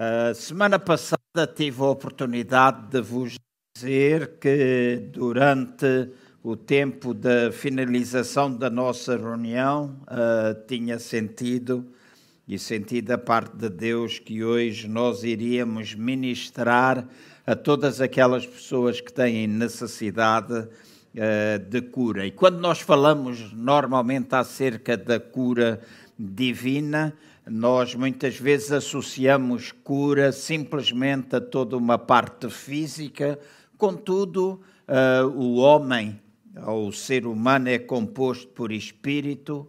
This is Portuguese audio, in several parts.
A semana passada tive a oportunidade de vos dizer que durante o tempo da finalização da nossa reunião uh, tinha sentido e sentido da parte de Deus que hoje nós iríamos ministrar a todas aquelas pessoas que têm necessidade uh, de cura. E quando nós falamos normalmente acerca da cura divina, nós muitas vezes associamos cura simplesmente a toda uma parte física, contudo, uh, o homem, ou o ser humano, é composto por espírito,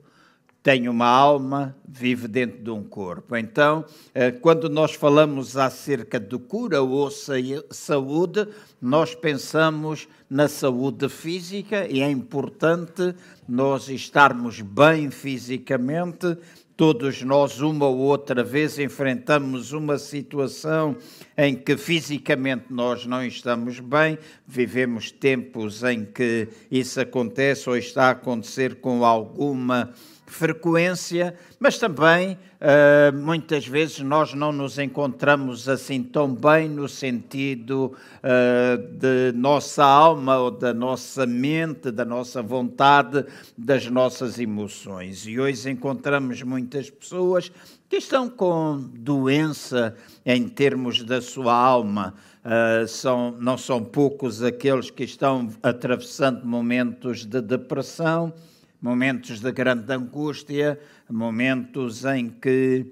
tem uma alma, vive dentro de um corpo. Então, uh, quando nós falamos acerca de cura ou saúde, nós pensamos na saúde física e é importante nós estarmos bem fisicamente Todos nós, uma ou outra vez, enfrentamos uma situação em que fisicamente nós não estamos bem, vivemos tempos em que isso acontece ou está a acontecer com alguma frequência, mas também uh, muitas vezes nós não nos encontramos assim tão bem no sentido uh, de nossa alma ou da nossa mente, da nossa vontade, das nossas emoções. E hoje encontramos muitas pessoas que estão com doença em termos da sua alma. Uh, são, não são poucos aqueles que estão atravessando momentos de depressão, momentos de grande angústia, momentos em que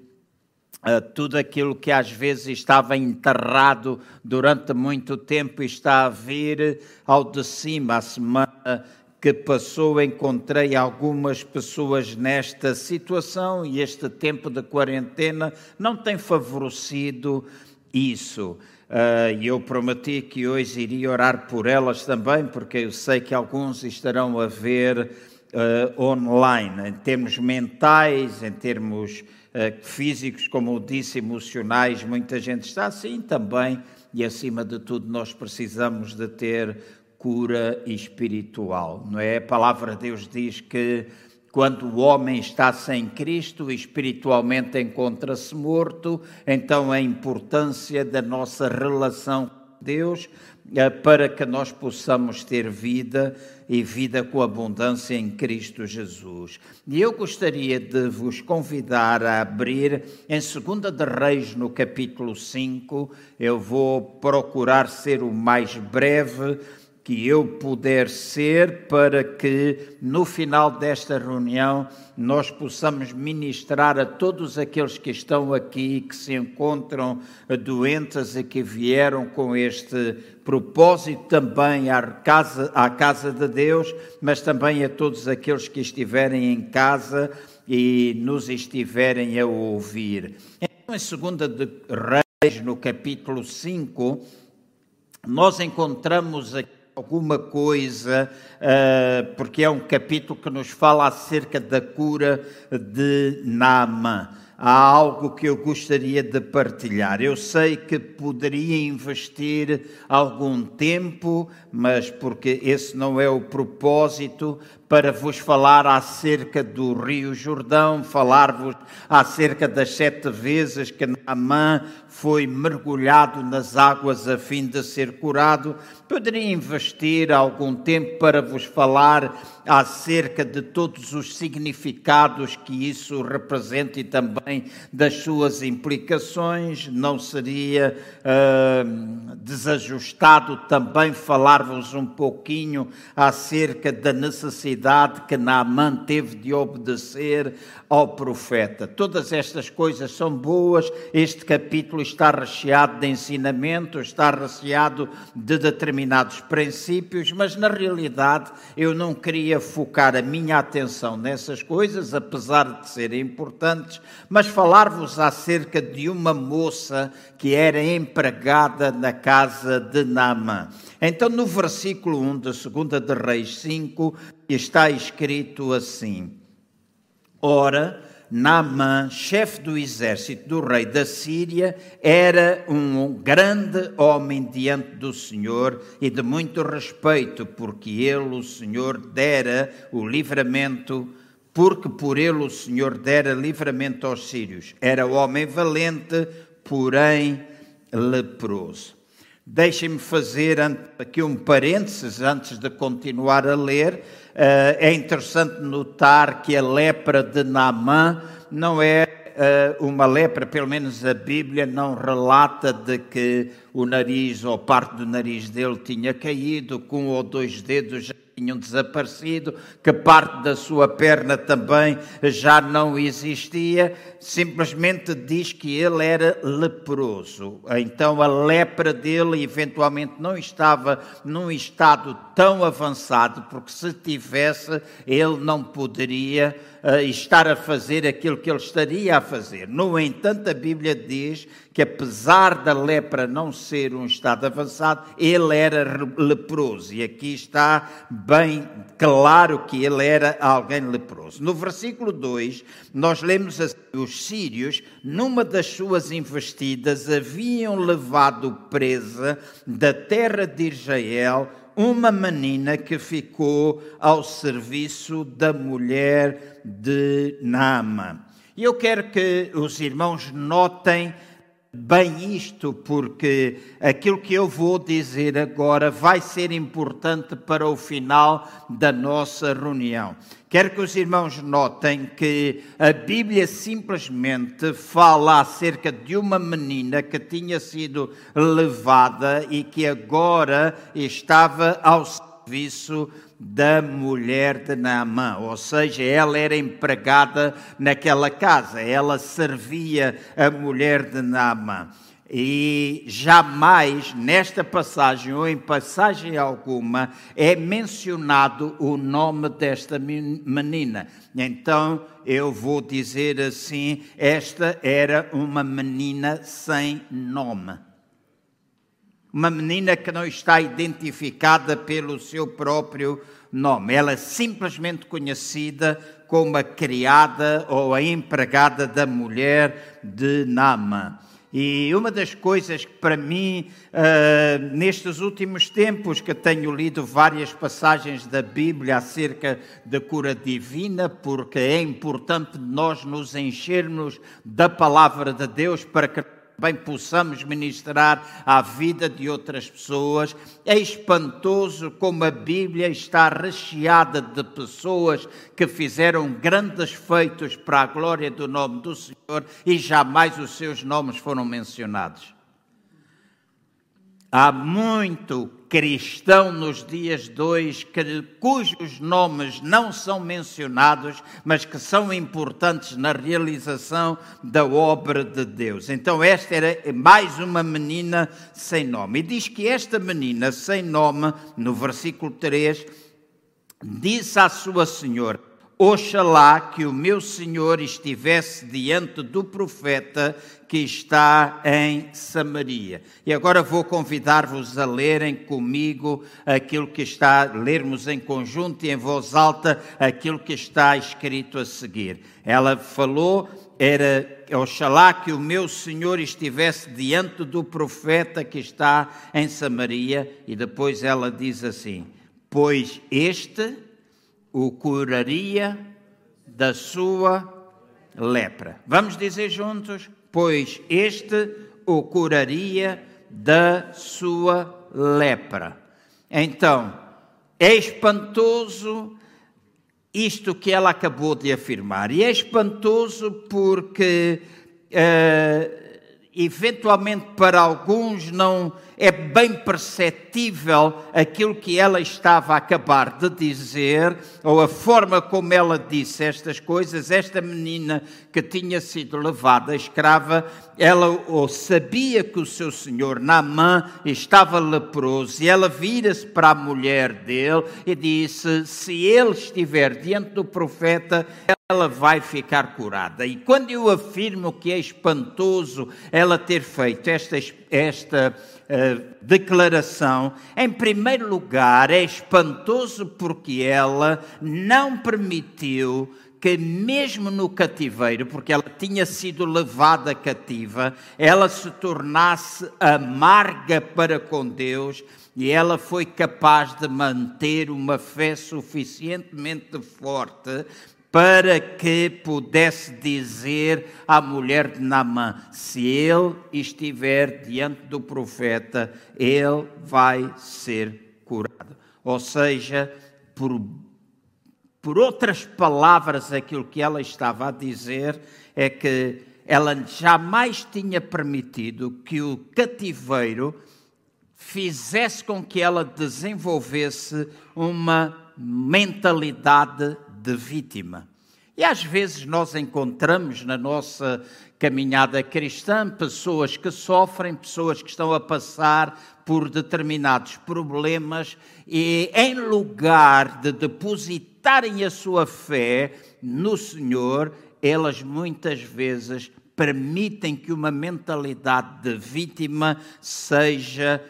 uh, tudo aquilo que às vezes estava enterrado durante muito tempo está a vir ao de cima. A semana que passou encontrei algumas pessoas nesta situação e este tempo de quarentena não tem favorecido isso. Uh, eu prometi que hoje iria orar por elas também, porque eu sei que alguns estarão a ver uh, online, em termos mentais, em termos uh, físicos, como eu disse, emocionais, muita gente está assim também, e acima de tudo nós precisamos de ter cura espiritual, não é? A palavra de Deus diz que quando o homem está sem Cristo, espiritualmente encontra-se morto, então a importância da nossa relação com Deus para que nós possamos ter vida e vida com abundância em Cristo Jesus. E eu gostaria de vos convidar a abrir em 2 de Reis, no capítulo 5. Eu vou procurar ser o mais breve que eu puder ser para que no final desta reunião nós possamos ministrar a todos aqueles que estão aqui, que se encontram doentes e que vieram com este propósito também à casa, à casa de Deus, mas também a todos aqueles que estiverem em casa e nos estiverem a ouvir. Então, em 2 de Reis, no capítulo 5, nós encontramos aqui alguma coisa, uh, porque é um capítulo que nos fala acerca da cura de Naamã. Há algo que eu gostaria de partilhar. Eu sei que poderia investir algum tempo, mas porque esse não é o propósito, para vos falar acerca do Rio Jordão, falar-vos acerca das sete vezes que Naamã foi mergulhado nas águas a fim de ser curado. Poderia investir algum tempo para vos falar acerca de todos os significados que isso representa e também das suas implicações. Não seria uh, desajustado também falar-vos um pouquinho acerca da necessidade que Naamã teve de obedecer ao profeta. Todas estas coisas são boas, este capítulo está recheado de ensinamentos, está recheado de determinados princípios, mas na realidade eu não queria focar a minha atenção nessas coisas, apesar de serem importantes, mas falar-vos acerca de uma moça que era empregada na casa de Naamã. Então, no versículo 1 de 2 de Reis 5, está escrito assim: Ora, Naamã, chefe do exército do rei da Síria, era um grande homem diante do Senhor e de muito respeito, porque ele, o Senhor, dera o livramento, porque por ele o Senhor dera livramento aos sírios. Era homem valente, porém leproso. Deixem-me fazer aqui um parênteses antes de continuar a ler. Eh, é interessante notar que a lepra de Naamã não é eh, uma lepra, pelo menos a Bíblia não relata de que o nariz ou parte do nariz dele tinha caído, com um ou dois dedos tinham desaparecido, que parte da sua perna também já não existia, simplesmente diz que ele era leproso. Então a lepra dele eventualmente não estava num estado tão avançado, porque se tivesse, ele não poderia uh, estar a fazer aquilo que ele estaria a fazer. No entanto, a Bíblia diz que apesar da lepra não ser um estado avançado, ele era leproso. E aqui está bem claro que ele era alguém leproso. No versículo 2, nós lemos assim, os sírios, numa das suas investidas, haviam levado presa da terra de Israel uma menina que ficou ao serviço da mulher de Naama. E eu quero que os irmãos notem bem isto, porque aquilo que eu vou dizer agora vai ser importante para o final da nossa reunião. Quero que os irmãos notem que a Bíblia simplesmente fala acerca de uma menina que tinha sido levada e que agora estava ao serviço da mulher de Naamã, ou seja, ela era empregada naquela casa, ela servia a mulher de Naamã. E jamais nesta passagem ou em passagem alguma é mencionado o nome desta menina. Então eu vou dizer assim: esta era uma menina sem nome uma menina que não está identificada pelo seu próprio nome. Ela é simplesmente conhecida como a criada ou a empregada da mulher de Nama. E uma das coisas que para mim, uh, nestes últimos tempos, que tenho lido várias passagens da Bíblia acerca da cura divina, porque é importante nós nos enchermos da palavra de Deus para que bem possamos ministrar à vida de outras pessoas. É espantoso como a Bíblia está recheada de pessoas que fizeram grandes feitos para a glória do nome do Senhor e jamais os seus nomes foram mencionados. Há muito cristão nos dias hoje que, cujos nomes não são mencionados, mas que são importantes na realização da obra de Deus. Então, esta era mais uma menina sem nome. E diz que esta menina sem nome, no versículo 3, disse à sua senhora: Oxalá que o meu Senhor estivesse diante do profeta que está em Samaria. E agora vou convidar-vos a lerem comigo aquilo que está, lermos em conjunto e em voz alta aquilo que está escrito a seguir. Ela falou, era Oxalá que o meu Senhor estivesse diante do profeta que está em Samaria, e depois ela diz assim: Pois este o curaria da sua lepra. Vamos dizer juntos? Pois este o curaria da sua lepra. Então, é espantoso isto que ela acabou de afirmar. E é espantoso porque, uh, eventualmente, para alguns não é bem perceptível aquilo que ela estava a acabar de dizer, ou a forma como ela disse estas coisas. Esta menina que tinha sido levada escrava, ela ou sabia que o seu senhor Naamã estava leproso, e ela vira-se para a mulher dele e disse: Se ele estiver diante do profeta, ela vai ficar curada. E quando eu afirmo que é espantoso ela ter feito esta, esta uh, declaração, em primeiro lugar é espantoso porque ela não permitiu que mesmo no cativeiro, porque ela tinha sido levada cativa, ela se tornasse amarga para com Deus e ela foi capaz de manter uma fé suficientemente forte para que pudesse dizer à mulher de Naamã: se ele estiver diante do profeta, ele vai ser curado. Ou seja, por, por outras palavras, aquilo que ela estava a dizer é que ela jamais tinha permitido que o cativeiro fizesse com que ela desenvolvesse uma mentalidade de vítima. E às vezes nós encontramos na nossa caminhada cristã pessoas que sofrem, pessoas que estão a passar por determinados problemas e, em lugar de depositarem a sua fé no Senhor, elas muitas vezes permitem que uma mentalidade de vítima seja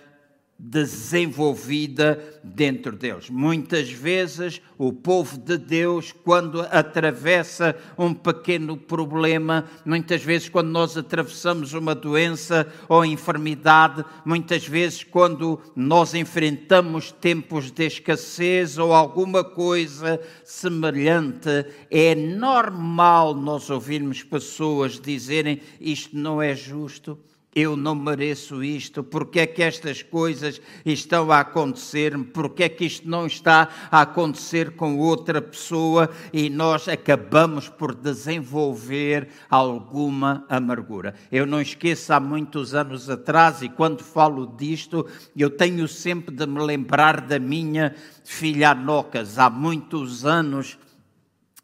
desenvolvida dentro deles. Muitas vezes o povo de Deus, quando atravessa um pequeno problema, muitas vezes quando nós atravessamos uma doença ou enfermidade, muitas vezes quando nós enfrentamos tempos de escassez ou alguma coisa semelhante, é normal nós ouvirmos pessoas dizerem isto não é justo eu não mereço isto, porque é que estas coisas estão a acontecer-me, porque é que isto não está a acontecer com outra pessoa? E nós acabamos por desenvolver alguma amargura. Eu não esqueço há muitos anos atrás, e quando falo disto, eu tenho sempre de me lembrar da minha filha Anocas, há muitos anos,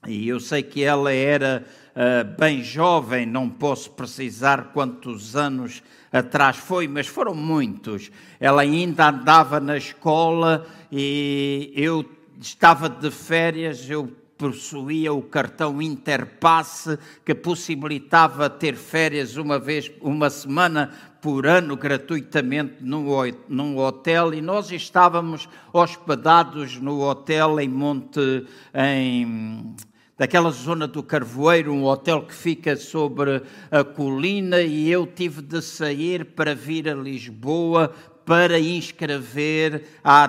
e eu sei que ela era uh, bem jovem, não posso precisar quantos anos atrás foi, mas foram muitos. Ela ainda andava na escola e eu estava de férias, eu possuía o cartão Interpasse que possibilitava ter férias uma vez, uma semana por ano gratuitamente num hotel e nós estávamos hospedados no hotel em Monte em daquela zona do Carvoeiro, um hotel que fica sobre a colina, e eu tive de sair para vir a Lisboa para inscrever a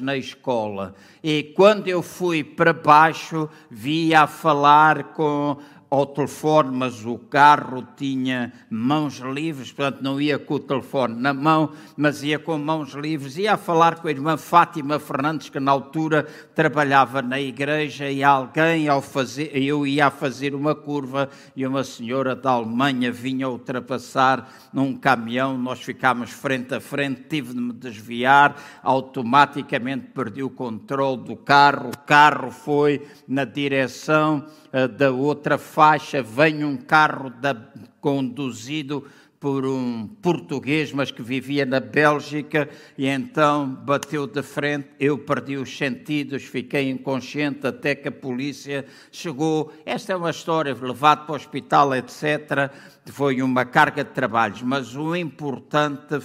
na escola. E quando eu fui para baixo, vi a falar com ao telefone, mas o carro tinha mãos livres, portanto não ia com o telefone na mão, mas ia com mãos livres. Ia a falar com a irmã Fátima Fernandes, que na altura trabalhava na igreja, e alguém, ao fazer, eu ia a fazer uma curva e uma senhora da Alemanha vinha ultrapassar num caminhão, nós ficámos frente a frente, tive de me desviar, automaticamente perdi o controle do carro, o carro foi na direção uh, da outra faixa, vem um carro da, conduzido por um português, mas que vivia na Bélgica, e então bateu de frente. Eu perdi os sentidos, fiquei inconsciente até que a polícia chegou. Esta é uma história, levado para o hospital, etc. Foi uma carga de trabalhos, mas o importante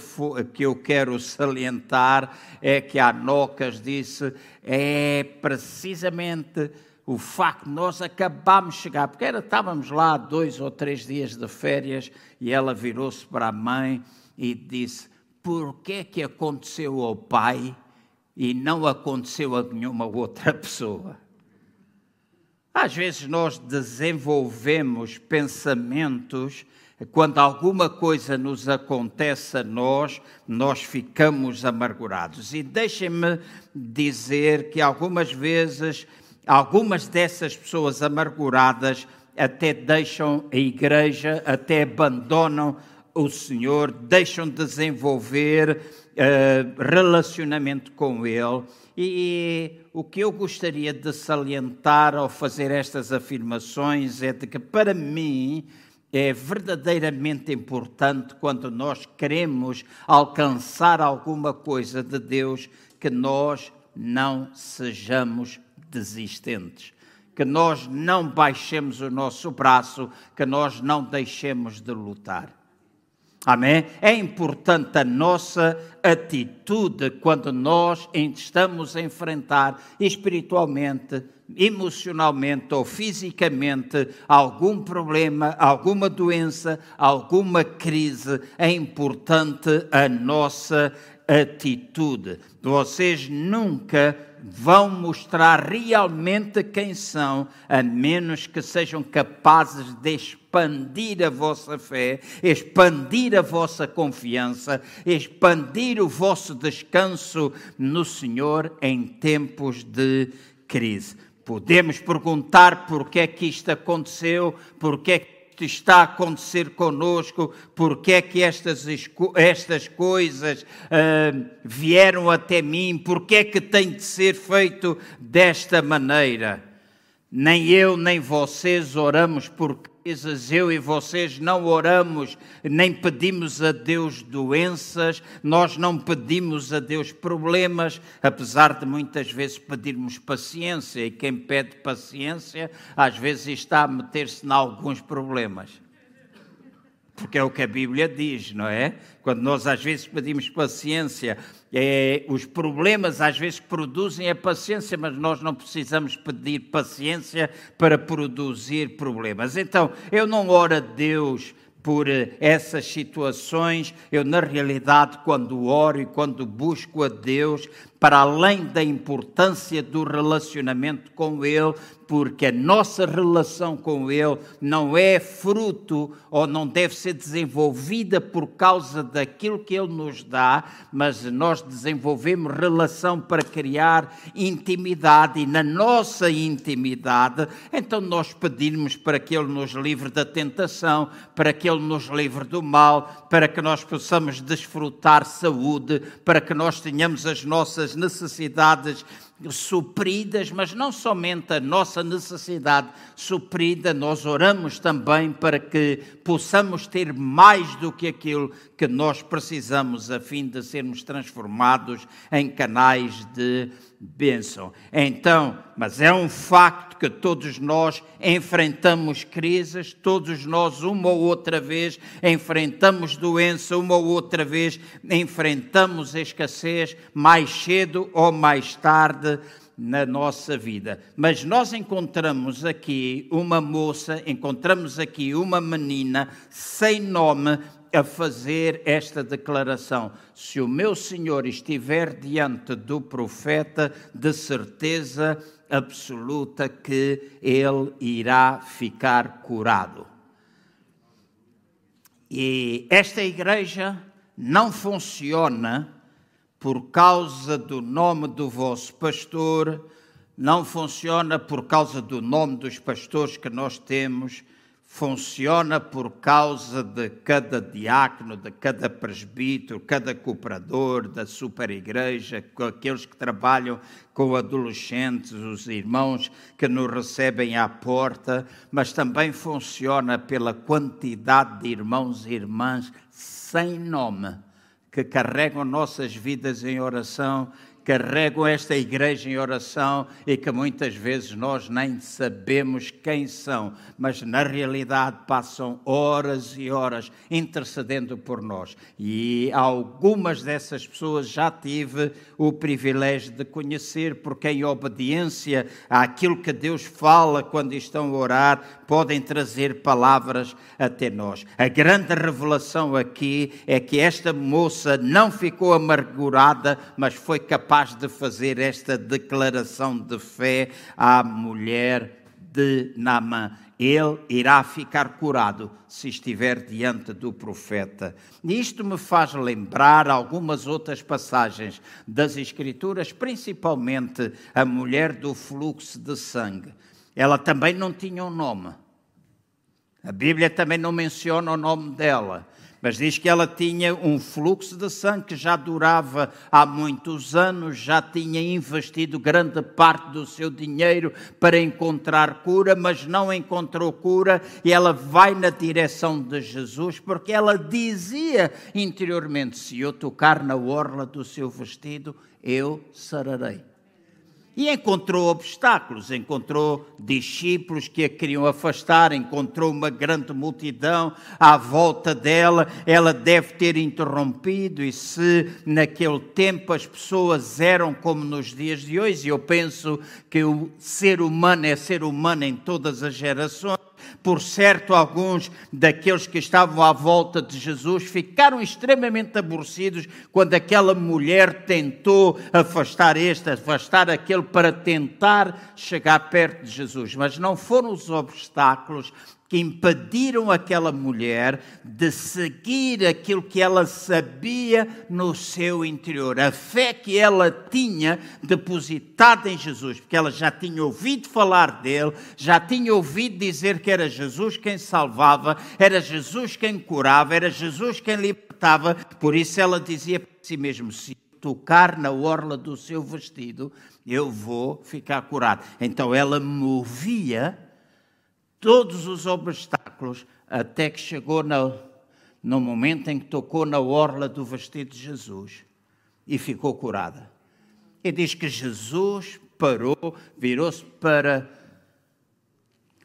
que eu quero salientar é que a Nocas disse é precisamente o facto de nós acabámos de chegar, porque era, estávamos lá dois ou três dias de férias e ela virou-se para a mãe e disse: Por que é que aconteceu ao pai e não aconteceu a nenhuma outra pessoa? Às vezes nós desenvolvemos pensamentos quando alguma coisa nos acontece a nós, nós ficamos amargurados. E deixem-me dizer que algumas vezes Algumas dessas pessoas amarguradas até deixam a igreja, até abandonam o Senhor, deixam de desenvolver uh, relacionamento com Ele. E, e o que eu gostaria de salientar ao fazer estas afirmações é de que, para mim, é verdadeiramente importante quando nós queremos alcançar alguma coisa de Deus que nós não sejamos desistentes. Que nós não baixemos o nosso braço, que nós não deixemos de lutar. Amém? É importante a nossa atitude quando nós estamos a enfrentar espiritualmente, emocionalmente ou fisicamente algum problema, alguma doença, alguma crise. É importante a nossa atitude. Vocês nunca vão mostrar realmente quem são, a menos que sejam capazes de expandir a vossa fé, expandir a vossa confiança, expandir o vosso descanso no Senhor em tempos de crise. Podemos perguntar por que é que isto aconteceu, por que é que está a acontecer conosco, porque é que estas, estas coisas uh, vieram até mim, porque é que tem de ser feito desta maneira. Nem eu nem vocês oramos por coisas, eu e vocês não oramos, nem pedimos a Deus doenças, nós não pedimos a Deus problemas, apesar de muitas vezes pedirmos paciência, e quem pede paciência às vezes está a meter-se em alguns problemas porque é o que a Bíblia diz, não é? Quando nós às vezes pedimos paciência, é, os problemas às vezes produzem a paciência, mas nós não precisamos pedir paciência para produzir problemas. Então, eu não oro a Deus por eh, essas situações, eu na realidade, quando oro e quando busco a Deus, para além da importância do relacionamento com Ele, porque a nossa relação com Ele não é fruto ou não deve ser desenvolvida por causa daquilo que Ele nos dá, mas nós desenvolvemos relação para criar intimidade e na nossa intimidade, então nós pedimos para que Ele nos livre da tentação, para que Ele nos livre do mal, para que nós possamos desfrutar saúde, para que nós tenhamos as nossas necessidades supridas, mas não somente a nossa necessidade suprida, nós oramos também para que possamos ter mais do que aquilo que nós precisamos a fim de sermos transformados em canais de bênção. Então, mas é um facto que todos nós enfrentamos crises, todos nós, uma ou outra vez, enfrentamos doença, uma ou outra vez, enfrentamos escassez, mais cedo ou mais tarde na nossa vida. Mas nós encontramos aqui uma moça, encontramos aqui uma menina sem nome, a fazer esta declaração: Se o meu Senhor estiver diante do profeta, de certeza absoluta que ele irá ficar curado. E esta igreja não funciona por causa do nome do vosso pastor, não funciona por causa do nome dos pastores que nós temos funciona por causa de cada diácono, de cada presbítero, cada cooperador da superigreja, aqueles que trabalham com adolescentes, os irmãos que nos recebem à porta, mas também funciona pela quantidade de irmãos e irmãs sem nome que carregam nossas vidas em oração carregam esta igreja em oração e que muitas vezes nós nem sabemos quem são, mas na realidade passam horas e horas intercedendo por nós. E algumas dessas pessoas já tive o privilégio de conhecer, porque em obediência àquilo que Deus fala quando estão a orar, podem trazer palavras até nós. A grande revelação aqui é que esta moça não ficou amargurada, mas foi capaz capaz de fazer esta declaração de fé à mulher de Naamã. Ele irá ficar curado se estiver diante do profeta. Isto me faz lembrar algumas outras passagens das Escrituras, principalmente a mulher do fluxo de sangue. Ela também não tinha um nome. A Bíblia também não menciona o nome dela mas diz que ela tinha um fluxo de sangue que já durava há muitos anos, já tinha investido grande parte do seu dinheiro para encontrar cura, mas não encontrou cura e ela vai na direção de Jesus porque ela dizia interiormente: se eu tocar na orla do seu vestido, eu sararei. E encontrou obstáculos, encontrou discípulos que a queriam afastar, encontrou uma grande multidão à volta dela. Ela deve ter interrompido, e se naquele tempo as pessoas eram como nos dias de hoje, e eu penso que o ser humano é ser humano em todas as gerações Por certo, alguns daqueles que estavam à volta de Jesus ficaram extremamente aborrecidos quando aquela mulher tentou afastar este, afastar aquele, para tentar chegar perto de Jesus. Mas não foram os obstáculos que impediram aquela mulher de seguir aquilo que ela sabia no seu interior, a fé que ela tinha depositada em Jesus, porque ela já tinha ouvido falar dele, já tinha ouvido dizer que era Jesus quem salvava, era Jesus quem curava, era Jesus quem libertava, por isso ela dizia para si mesma: se tocar na orla do seu vestido, eu vou ficar curado. Então ela movia todos os obstáculos até que chegou no, no momento em que tocou na orla do vestido de Jesus e ficou curada. E diz que Jesus parou, virou-se para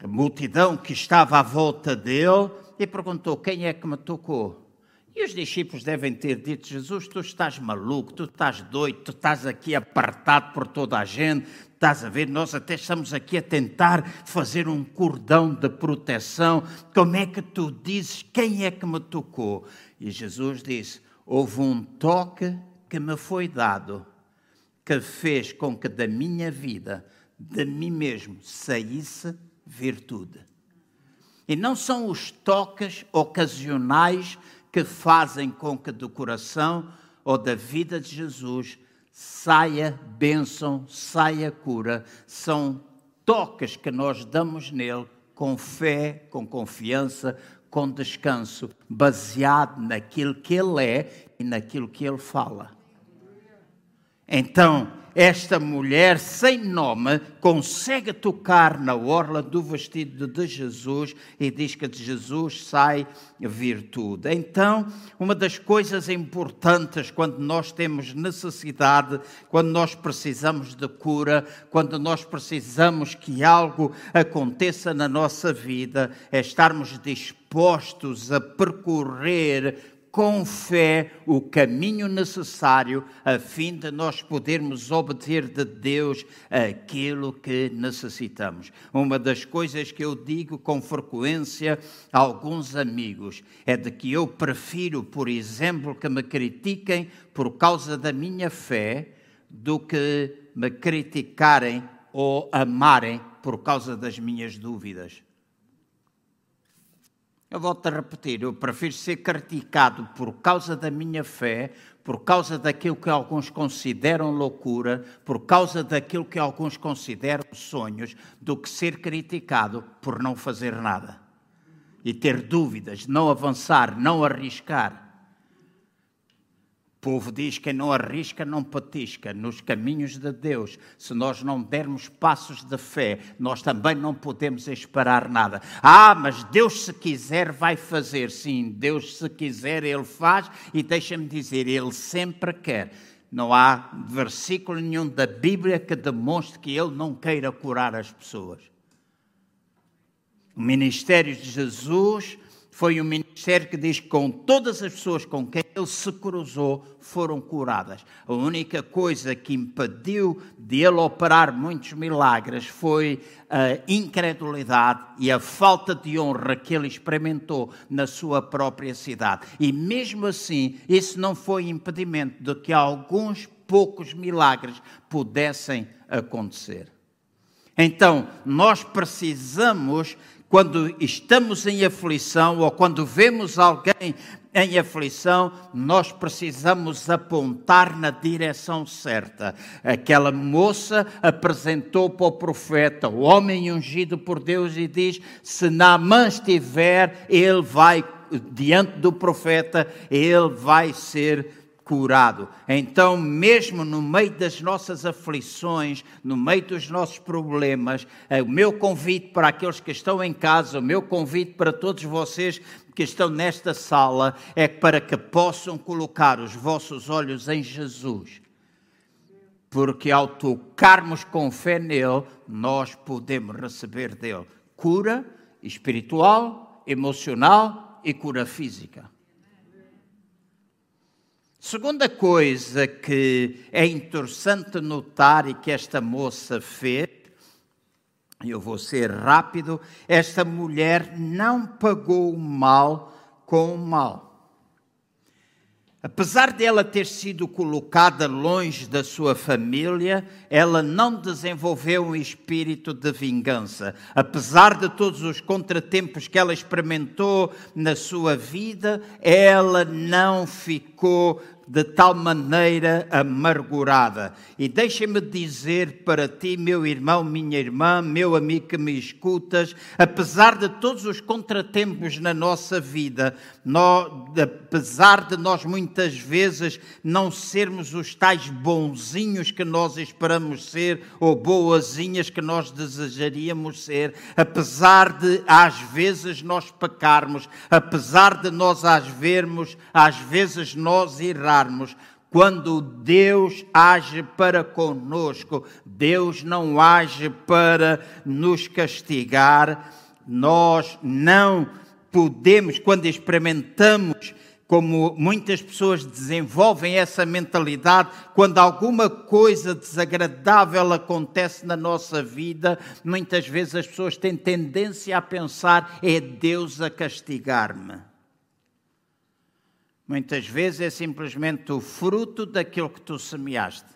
a multidão que estava à volta dele e perguntou: Quem é que me tocou? E os discípulos devem ter dito: Jesus, tu estás maluco, tu estás doido, tu estás aqui apartado por toda a gente, Estás a ver? Nós até estamos aqui a tentar fazer um cordão de proteção. Como é que tu dizes quem é que me tocou? E Jesus disse: Houve um toque que me foi dado, que fez com que da minha vida, de mim mesmo, saísse virtude. E não são os toques ocasionais que fazem com que do coração ou da vida de Jesus saia bênção, saia cura. São toques que nós damos nele com fé, com confiança, com descanso, baseado naquilo que ele é e naquilo que ele fala. Então, esta mulher sem nome consegue tocar na orla do vestido de Jesus e diz que de Jesus sai virtude. Então, uma das coisas importantes quando nós temos necessidade, quando nós precisamos de cura, quando nós precisamos que algo aconteça na nossa vida, é estarmos dispostos a percorrer com fé o caminho necessário a fim de nós podermos obter de Deus aquilo que necessitamos. Uma das coisas que eu digo com frequência a alguns amigos é de que eu prefiro, por exemplo, que me critiquem por causa da minha fé do que me criticarem ou amarem por causa das minhas dúvidas. Eu volto a repetir, eu prefiro ser criticado por causa da minha fé, por causa daquilo que alguns consideram loucura, por causa daquilo que alguns consideram sonhos, do que ser criticado por não fazer nada. E ter dúvidas, não avançar, não arriscar povo diz que não arrisca, não patisca nos caminhos de Deus. Se nós não dermos passos de fé, nós também não podemos esperar nada. Ah, mas Deus, se quiser, vai fazer. Sim, Deus, se quiser, Ele faz. E deixa-me dizer, Ele sempre quer. Não há versículo nenhum da Bíblia que demonstre que Ele não queira curar as pessoas. O ministério de Jesus foi um ministério que diz que com todas as pessoas com quem ele se cruzou foram curadas. A única coisa que impediu de ele operar muitos milagres foi a incredulidade e a falta de honra que ele experimentou na sua própria cidade. E mesmo assim, isso não foi impedimento de que alguns poucos milagres pudessem acontecer. Então, nós precisamos quando estamos em aflição ou quando vemos alguém em aflição, nós precisamos apontar na direção certa. Aquela moça apresentou para o profeta, o homem ungido por Deus, e diz: Se Naamã estiver, ele vai, diante do profeta, ele vai ser curado. Então, mesmo no meio das nossas aflições, no meio dos nossos problemas, é o meu convite para aqueles que estão em casa, o meu convite para todos vocês que estão nesta sala, é para que possam colocar os vossos olhos em Jesus. Porque ao tocarmos com fé nele, nós podemos receber dele cura espiritual, emocional e cura física. Segunda coisa que é interessante notar e que esta moça fez, eu vou ser rápido. Esta mulher não pagou o mal com o mal. Apesar dela ter sido colocada longe da sua família, ela não desenvolveu um espírito de vingança. Apesar de todos os contratempos que ela experimentou na sua vida, ela não ficou de tal maneira amargurada. E deixa-me dizer para ti, meu irmão, minha irmã, meu amigo que me escutas, apesar de todos os contratempos na nossa vida, nós, apesar de nós muitas vezes não sermos os tais bonzinhos que nós esperamos ser ou boazinhas que nós desejaríamos ser, apesar de às vezes nós pecarmos, apesar de nós às vermos, às vezes nós errarmos, quando Deus age para conosco, Deus não age para nos castigar. Nós não podemos, quando experimentamos, como muitas pessoas desenvolvem essa mentalidade, quando alguma coisa desagradável acontece na nossa vida, muitas vezes as pessoas têm tendência a pensar: é Deus a castigar-me. Muitas vezes é simplesmente o fruto daquilo que tu semeaste.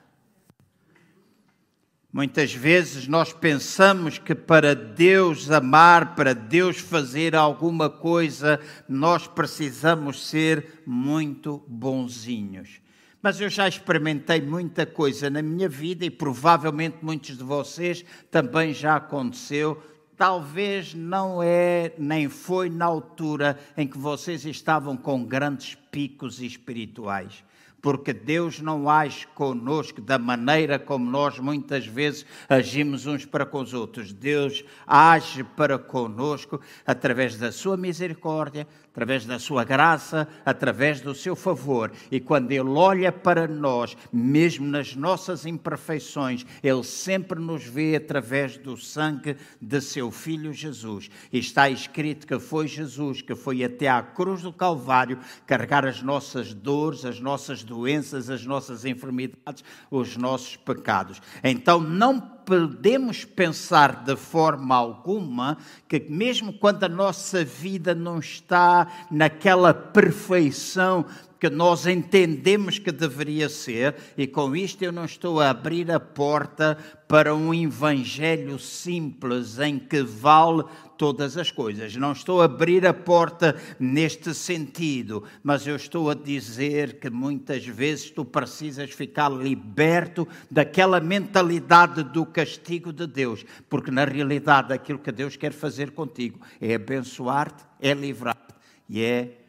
Muitas vezes nós pensamos que para Deus amar, para Deus fazer alguma coisa, nós precisamos ser muito bonzinhos. Mas eu já experimentei muita coisa na minha vida e provavelmente muitos de vocês também já aconteceu talvez não é nem foi na altura em que vocês estavam com grandes picos espirituais porque Deus não age conosco da maneira como nós muitas vezes agimos uns para com os outros. Deus age para conosco através da sua misericórdia, através da sua graça, através do seu favor. E quando Ele olha para nós, mesmo nas nossas imperfeições, Ele sempre nos vê através do sangue de seu Filho Jesus. E está escrito que foi Jesus que foi até à cruz do Calvário carregar as nossas dores, as nossas doenças, as nossas enfermidades, os nossos pecados. Então não podemos pensar de forma alguma que, mesmo quando a nossa vida não está naquela perfeição que nós entendemos que deveria ser, e com isto eu não estou a abrir a porta para um evangelho simples em que vale todas as coisas. Não estou a abrir a porta neste sentido, mas eu estou a dizer que muitas vezes tu precisas ficar liberto daquela mentalidade do castigo de Deus, porque na realidade aquilo que Deus quer fazer contigo é abençoar-te, é livrar-te e é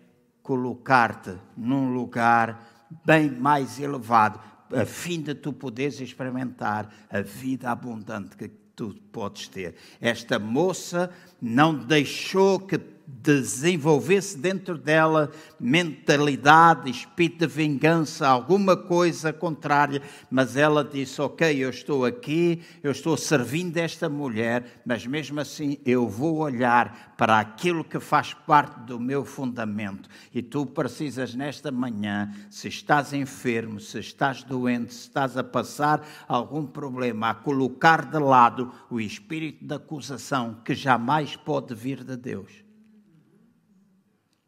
colocar-te num lugar bem mais elevado, a fim de tu poderes experimentar a vida abundante que tu podes ter. Esta moça não deixou que desenvolvesse dentro dela mentalidade, espírito de vingança, alguma coisa contrária, mas ela disse: Ok, eu estou aqui, eu estou servindo esta mulher, mas mesmo assim eu vou olhar para aquilo que faz parte do meu fundamento. E tu precisas nesta manhã, se estás enfermo, se estás doente, se estás a passar algum problema, a colocar de lado o espírito de acusação que jamais pode vir de Deus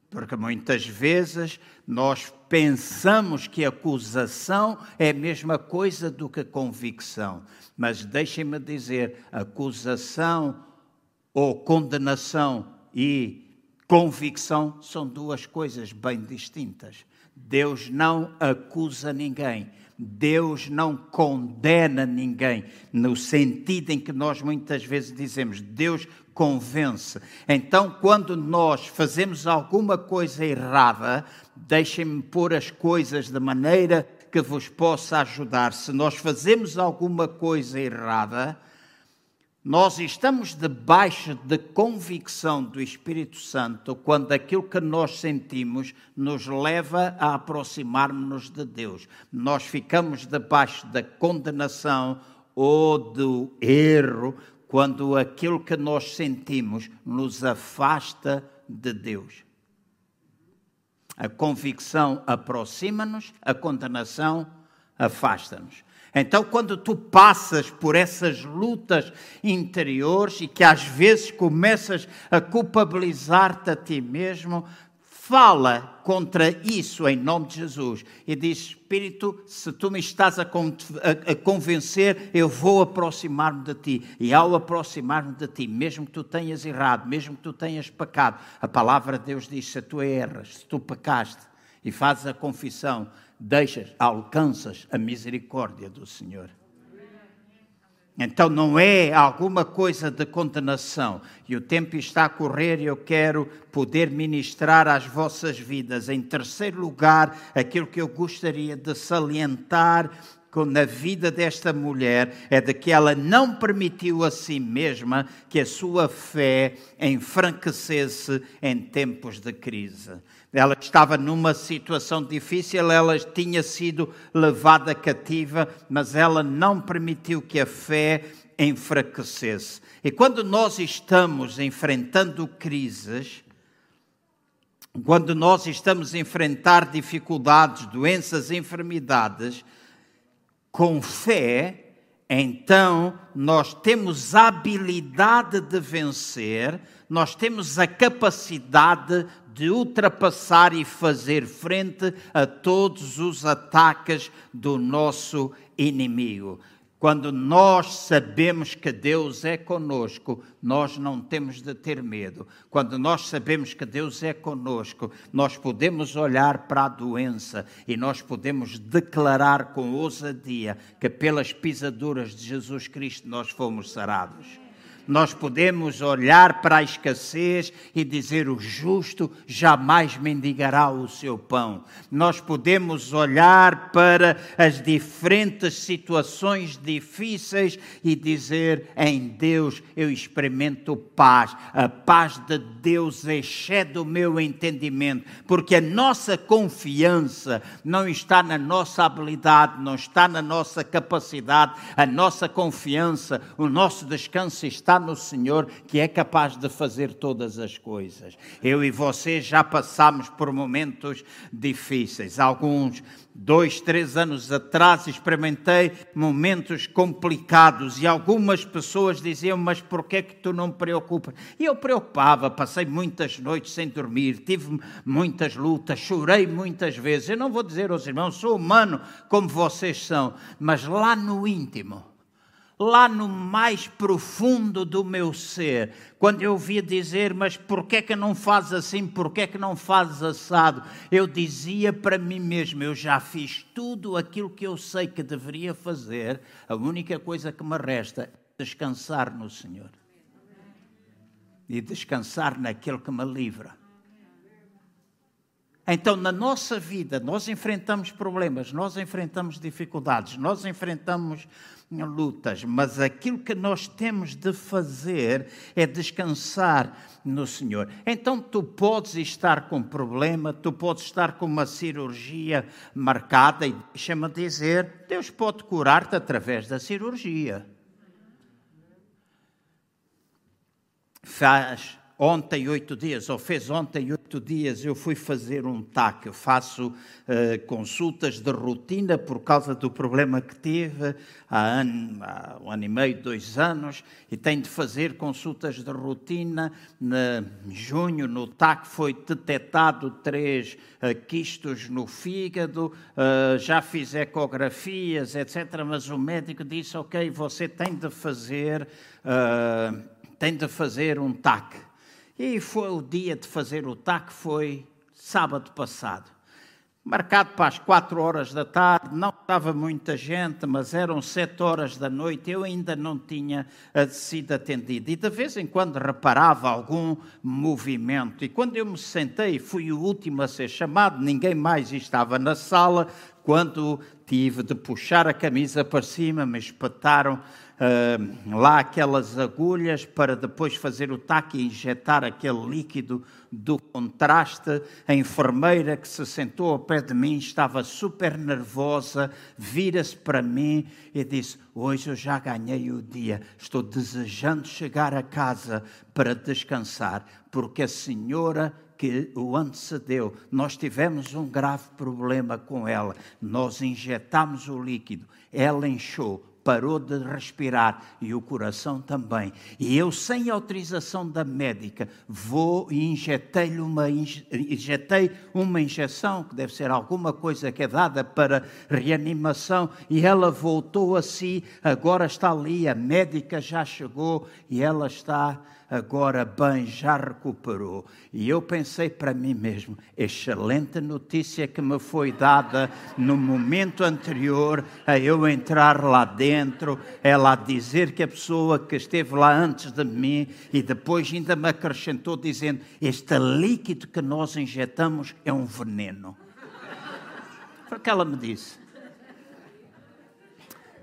porque muitas vezes nós pensamos que acusação é a mesma coisa do que convicção. Mas deixem-me dizer: acusação ou condenação e convicção são duas coisas bem distintas. Deus não acusa ninguém. Deus não condena ninguém, no sentido em que nós muitas vezes dizemos, Deus convence. Então, quando nós fazemos alguma coisa errada, deixem-me pôr as coisas de maneira que vos possa ajudar. Se nós fazemos alguma coisa errada, nós estamos debaixo de convicção do Espírito Santo quando aquilo que nós sentimos nos leva a aproximar-nos de Deus. Nós ficamos debaixo da condenação ou do erro quando aquilo que nós sentimos nos afasta de Deus. A convicção aproxima-nos, a condenação afasta-nos. Então, quando tu passas por essas lutas interiores e que às vezes começas a culpabilizar-te a ti mesmo, fala contra isso em nome de Jesus e diz: Espírito, se tu me estás a, convencer, eu vou aproximar-me de ti. E ao aproximar-me de ti, mesmo que tu tenhas errado, mesmo que tu tenhas pecado, a palavra de Deus diz: se tu erras, se tu pecaste e fazes a confissão, deixas, alcanças a misericórdia do Senhor. Então não é alguma coisa de condenação. E o tempo está a correr e eu quero poder ministrar às vossas vidas. Em terceiro lugar, aquilo que eu gostaria de salientar na vida desta mulher é de que ela não permitiu a si mesma que a sua fé enfranquecesse em tempos de crise. Ela estava numa situação difícil, ela tinha sido levada cativa, mas ela não permitiu que a fé enfraquecesse. E quando nós estamos enfrentando crises, quando nós estamos a enfrentar dificuldades, doenças, enfermidades, com fé, então nós temos a habilidade de vencer, nós temos a capacidade de ultrapassar e fazer frente a todos os ataques do nosso inimigo. Quando nós sabemos que Deus é conosco, nós não temos de ter medo. Quando nós sabemos que Deus é conosco, nós podemos olhar para a doença e nós podemos declarar com ousadia que pelas pisaduras de Jesus Cristo nós fomos sarados nós podemos olhar para a escassez e dizer: o justo jamais mendigará o seu pão. Nós podemos olhar para as diferentes situações difíceis e dizer: em Deus eu experimento paz. A paz de Deus excede o meu entendimento, porque a nossa confiança não está na nossa habilidade, não está na nossa capacidade, a nossa confiança, o nosso descanso está no Senhor que é capaz de fazer todas as coisas. Eu e você já passamos por momentos difíceis. Alguns, dois, três anos atrás, experimentei momentos complicados e algumas pessoas diziam: Mas por que é que tu não preocupas? E eu preocupava, passei muitas noites sem dormir, tive muitas lutas, chorei muitas vezes. Eu não vou dizer aos irmãos, sou humano como vocês são, mas lá no íntimo lá no mais profundo do meu ser, quando eu ouvia dizer, mas porquê é que não fazes assim, porquê é que não fazes assado, eu dizia para mim mesmo, eu já fiz tudo aquilo que eu sei que deveria fazer, a única coisa que me resta é descansar no Senhor. E descansar naquele que me livra. Então, na nossa vida, nós enfrentamos problemas, nós enfrentamos dificuldades, nós enfrentamos lutas, mas aquilo que nós temos de fazer é descansar no Senhor. Então, tu podes estar com problema, tu podes estar com uma cirurgia marcada, e deixa-me dizer, Deus pode curar-te através da cirurgia. Faz ontem oito dias, ou fez ontem oito dias, eu fui fazer um TAC. Eu faço uh, consultas de rotina por causa do problema que tive há, ano, há um ano e meio, dois anos, e tenho de fazer consultas de rotina. Em junho, no TAC, foi detectado três uh, quistos no fígado, uh, já fiz ecografias, etc. Mas o médico disse: Ok, você tem de fazer. tem de fazer um TAC. E foi o dia de fazer o TAC, foi sábado passado. Marcado para as quatro horas da tarde, não estava muita gente, mas eram sete horas da noite, eu ainda não tinha eh, sido atendido. E de vez em quando reparava algum movimento. E quando eu me sentei, fui o último a ser chamado, ninguém mais estava na sala, quando tive de puxar a camisa para cima, me espetaram uh, lá aquelas agulhas para depois fazer o taque e injetar aquele líquido do contraste. A enfermeira que se sentou ao pé de mim estava super nervosa, vira-se para mim e disse: Hoje eu já ganhei o dia, estou desejando chegar a casa para descansar, porque a senhora que o antecedeu. Nós tivemos um grave problema com ela. Nós injetámos o líquido, ela inchou, parou de respirar e o coração também. E eu, sem autorização da médica, vou e injetei uma, injetei uma injeção, que deve ser alguma coisa que é dada para reanimação, e ela voltou a si, agora está ali, a médica já chegou e ela está agora bem, já recuperou. E eu pensei para mim mesmo: excelente notícia que me foi dada no momento anterior a eu entrar lá dentro, ela a dizer que a pessoa que esteve lá antes de mim e depois ainda me acrescentou dizendo: este líquido que nós injetamos é um veneno. Foi o que ela me disse.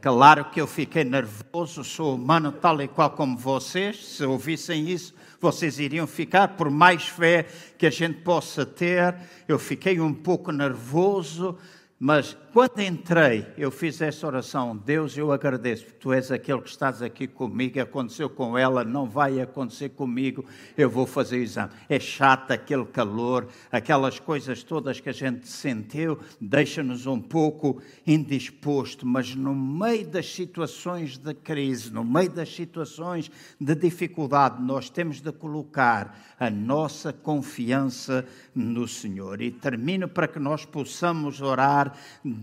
Claro que eu fiquei nervoso, sou humano tal e qual como vocês. Se ouvissem isso, vocês iriam ficar, por mais fé que a gente possa ter. Eu fiquei um pouco nervoso, mas quando entrei, eu fiz essa oração: Deus, eu agradeço, tu és aquele que estás aqui comigo. Aconteceu com ela, não vai acontecer comigo. Eu vou fazer o exame. É chato aquele calor, aquelas coisas todas que a gente sentiu, deixa-nos um pouco indisposto, mas no meio das situações de crise, no meio das situações de dificuldade, nós temos de colocar a nossa confiança no Senhor. E termino para que nós possamos orar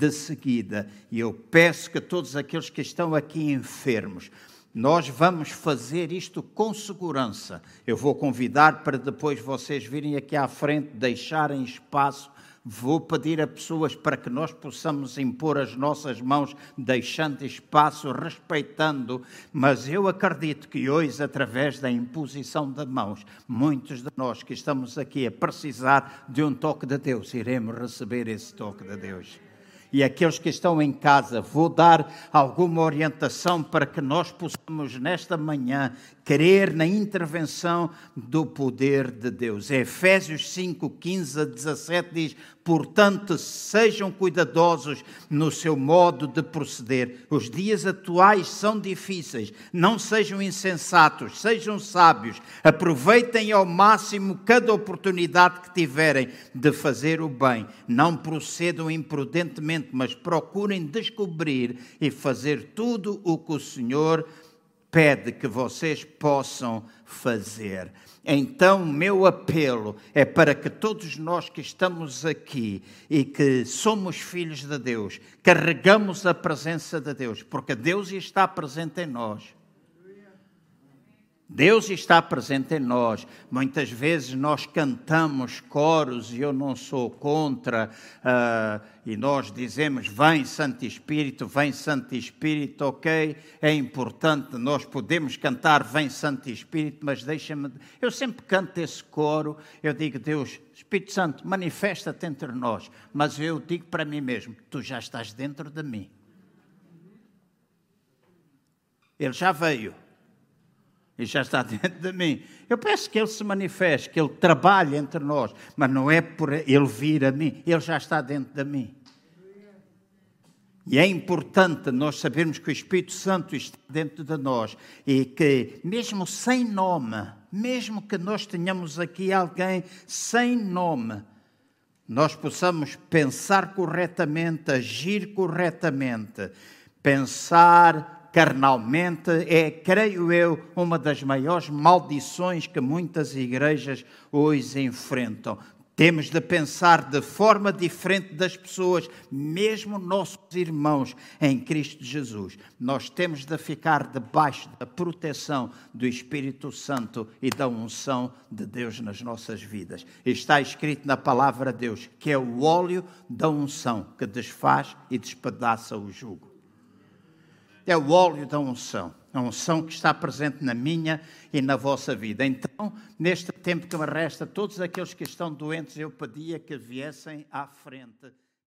de seguida. E eu peço que todos aqueles que estão aqui enfermos, nós vamos fazer isto com segurança. Eu vou convidar para depois vocês virem aqui à frente, deixarem espaço Vou pedir a pessoas para que nós possamos impor as nossas mãos, deixando espaço, respeitando, mas eu acredito que hoje, através da imposição de mãos, muitos de nós que estamos aqui a precisar de um toque de Deus, iremos receber esse toque de Deus e aqueles que estão em casa, vou dar alguma orientação para que nós possamos, nesta manhã, crer na intervenção do poder de Deus. Efésios 5, 15 a 17 diz: Portanto, sejam cuidadosos no seu modo de proceder. Os dias atuais são difíceis. Não sejam insensatos, sejam sábios. Aproveitem ao máximo cada oportunidade que tiverem de fazer o bem. Não procedam imprudentemente, mas procurem descobrir e fazer tudo o que o Senhor pede que vocês possam fazer. Então, meu apelo é para que todos nós que estamos aqui e que somos filhos de Deus, carregamos a presença de Deus, porque Deus está presente em nós. Deus está presente em nós. Muitas vezes nós cantamos coros e eu não sou contra, uh, e nós dizemos: Vem Santo Espírito, vem Santo Espírito, ok? É importante, nós podemos cantar Vem Santo Espírito, mas deixa-me. Eu sempre canto esse coro, eu digo: Deus, Espírito Santo, manifesta-te entre nós, mas eu digo para mim mesmo: Tu já estás dentro de mim. Ele já veio e já está dentro de mim. Eu peço que Ele se manifeste, que Ele trabalhe entre nós, mas não é por Ele vir a mim, Ele já está dentro de mim. E é importante nós sabermos que o Espírito Santo está dentro de nós e que, mesmo sem nome, mesmo que nós tenhamos aqui alguém sem nome, nós possamos pensar corretamente, agir corretamente, pensar carnalmente é, creio eu, uma das maiores maldições que muitas igrejas hoje enfrentam. Temos de pensar de forma diferente das pessoas, mesmo nossos irmãos em Cristo Jesus. Nós temos de ficar debaixo da proteção do Espírito Santo e da unção de Deus nas nossas vidas. Está escrito na palavra de Deus que é o óleo da unção que desfaz e despedaça o jugo é o óleo da unção. A unção que está presente na minha e na vossa vida. Então, neste tempo que me resta, todos aqueles que estão doentes, eu pedia que viessem à frente.